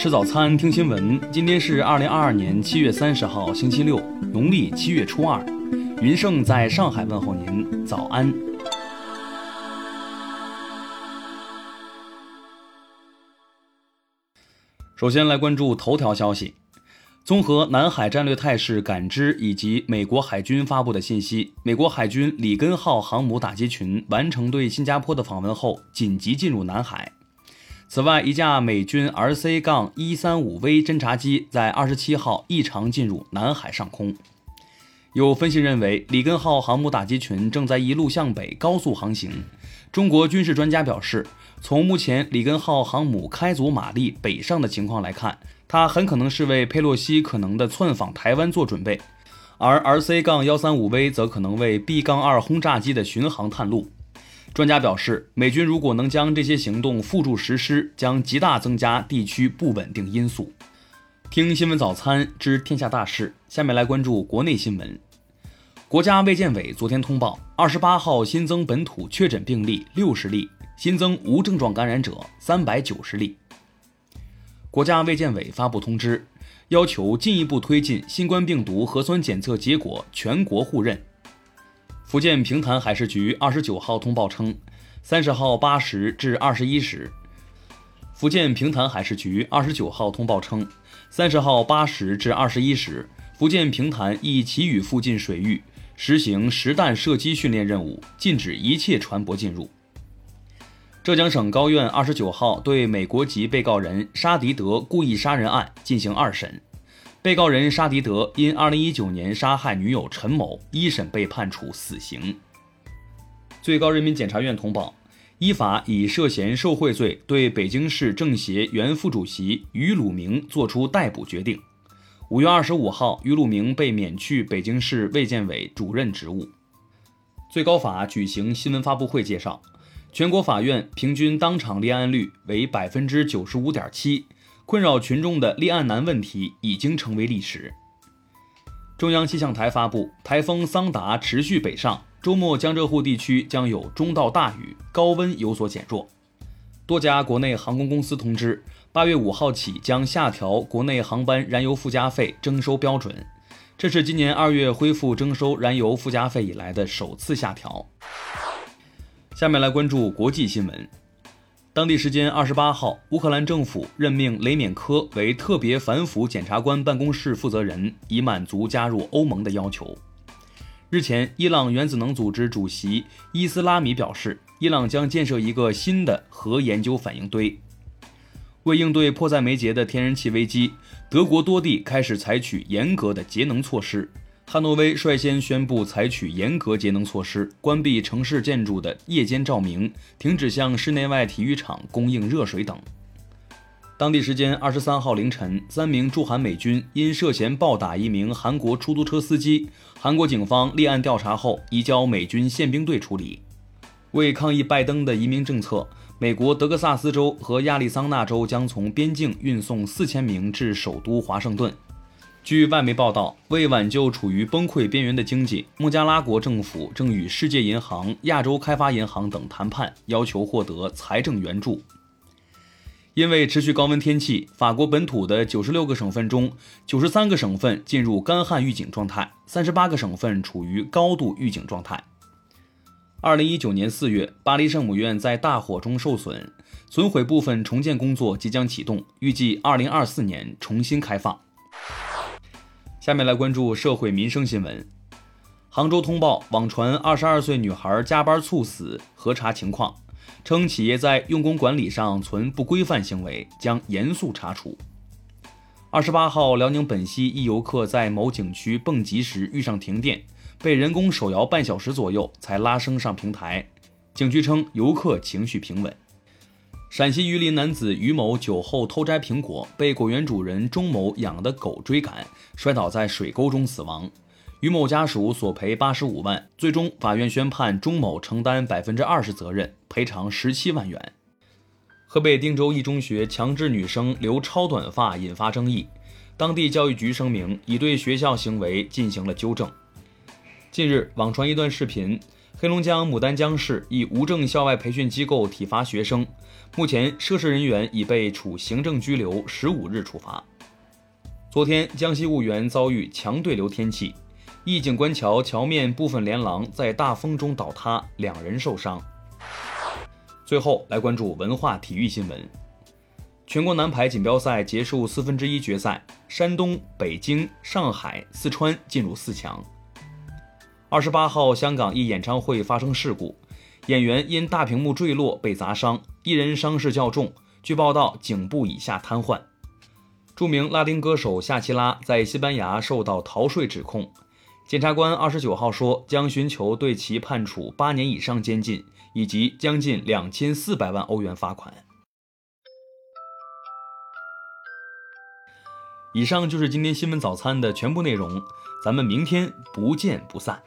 吃早餐，听新闻。今天是二零二二年七月三十号，星期六，农历七月初二。云盛在上海问候您，早安。首先来关注头条消息。综合南海战略态势感知以及美国海军发布的信息，美国海军里根号航母打击群完成对新加坡的访问后，紧急进入南海。此外，一架美军 RC-135V 侦察机在二十七号异常进入南海上空。有分析认为，里根号航母打击群正在一路向北高速航行。中国军事专家表示，从目前里根号航母开足马力北上的情况来看，它很可能是为佩洛西可能的窜访台湾做准备，而 RC-135V 则可能为 B-2 轰炸机的巡航探路。专家表示，美军如果能将这些行动付诸实施，将极大增加地区不稳定因素。听新闻早餐知天下大事，下面来关注国内新闻。国家卫健委昨天通报，二十八号新增本土确诊病例六十例，新增无症状感染者三百九十例。国家卫健委发布通知，要求进一步推进新冠病毒核酸检测结果全国互认。福建平潭海事局二十九号通报称，三十号八时至二十一时，福建平潭海事局二十九号通报称，三十号八时至二十一时，福建平潭一旗屿附近水域实行实弹射击训练任务，禁止一切船舶进入。浙江省高院二十九号对美国籍被告人沙迪德故意杀人案进行二审。被告人沙迪德因2019年杀害女友陈某，一审被判处死刑。最高人民检察院通报，依法以涉嫌受贿罪对北京市政协原副主席于鲁明作出逮捕决定。五月二十五号，于鲁明被免去北京市卫健委主任职务。最高法举行新闻发布会介绍，全国法院平均当场立案率为百分之九十五点七。困扰群众的立案难问题已经成为历史。中央气象台发布，台风桑达持续北上，周末江浙沪地区将有中到大雨，高温有所减弱。多家国内航空公司通知，八月五号起将下调国内航班燃油附加费征收标准，这是今年二月恢复征收燃油附加费以来的首次下调。下面来关注国际新闻。当地时间二十八号，乌克兰政府任命雷缅科为特别反腐检察官办公室负责人，以满足加入欧盟的要求。日前，伊朗原子能组织主席伊斯拉米表示，伊朗将建设一个新的核研究反应堆。为应对迫在眉睫的天然气危机，德国多地开始采取严格的节能措施。汉诺威率先宣布采取严格节能措施，关闭城市建筑的夜间照明，停止向室内外体育场供应热水等。当地时间二十三号凌晨，三名驻韩美军因涉嫌暴打一名韩国出租车司机，韩国警方立案调查后移交美军宪兵队处理。为抗议拜登的移民政策，美国德克萨斯州和亚利桑那州将从边境运送四千名至首都华盛顿。据外媒报道，为挽救处于崩溃边缘的经济，孟加拉国政府正与世界银行、亚洲开发银行等谈判，要求获得财政援助。因为持续高温天气，法国本土的九十六个省份中，九十三个省份进入干旱预警状态，三十八个省份处于高度预警状态。二零一九年四月，巴黎圣母院在大火中受损，损毁部分重建工作即将启动，预计二零二四年重新开放。下面来关注社会民生新闻。杭州通报网传二十二岁女孩加班猝死，核查情况，称企业在用工管理上存不规范行为，将严肃查处。二十八号，辽宁本溪一游客在某景区蹦极时遇上停电，被人工手摇半小时左右才拉升上平台。景区称游客情绪平稳。陕西榆林男子于某酒后偷摘苹果，被果园主人钟某养的狗追赶，摔倒在水沟中死亡。于某家属索赔八十五万，最终法院宣判钟某承担百分之二十责任，赔偿十七万元。河北定州一中学强制女生留超短发引发争议，当地教育局声明已对学校行为进行了纠正。近日，网传一段视频。黑龙江牡丹江市一无证校外培训机构体罚学生，目前涉事人员已被处行政拘留十五日处罚。昨天，江西婺源遭遇强对流天气，义景观桥桥面部分连廊在大风中倒塌，两人受伤。最后来关注文化体育新闻。全国男排锦标赛结束四分之一决赛，山东、北京、上海、四川进入四强。二十八号，香港一演唱会发生事故，演员因大屏幕坠落被砸伤，一人伤势较重，据报道颈部以下瘫痪。著名拉丁歌手夏奇拉在西班牙受到逃税指控，检察官二十九号说将寻求对其判处八年以上监禁以及将近两千四百万欧元罚款。以上就是今天新闻早餐的全部内容，咱们明天不见不散。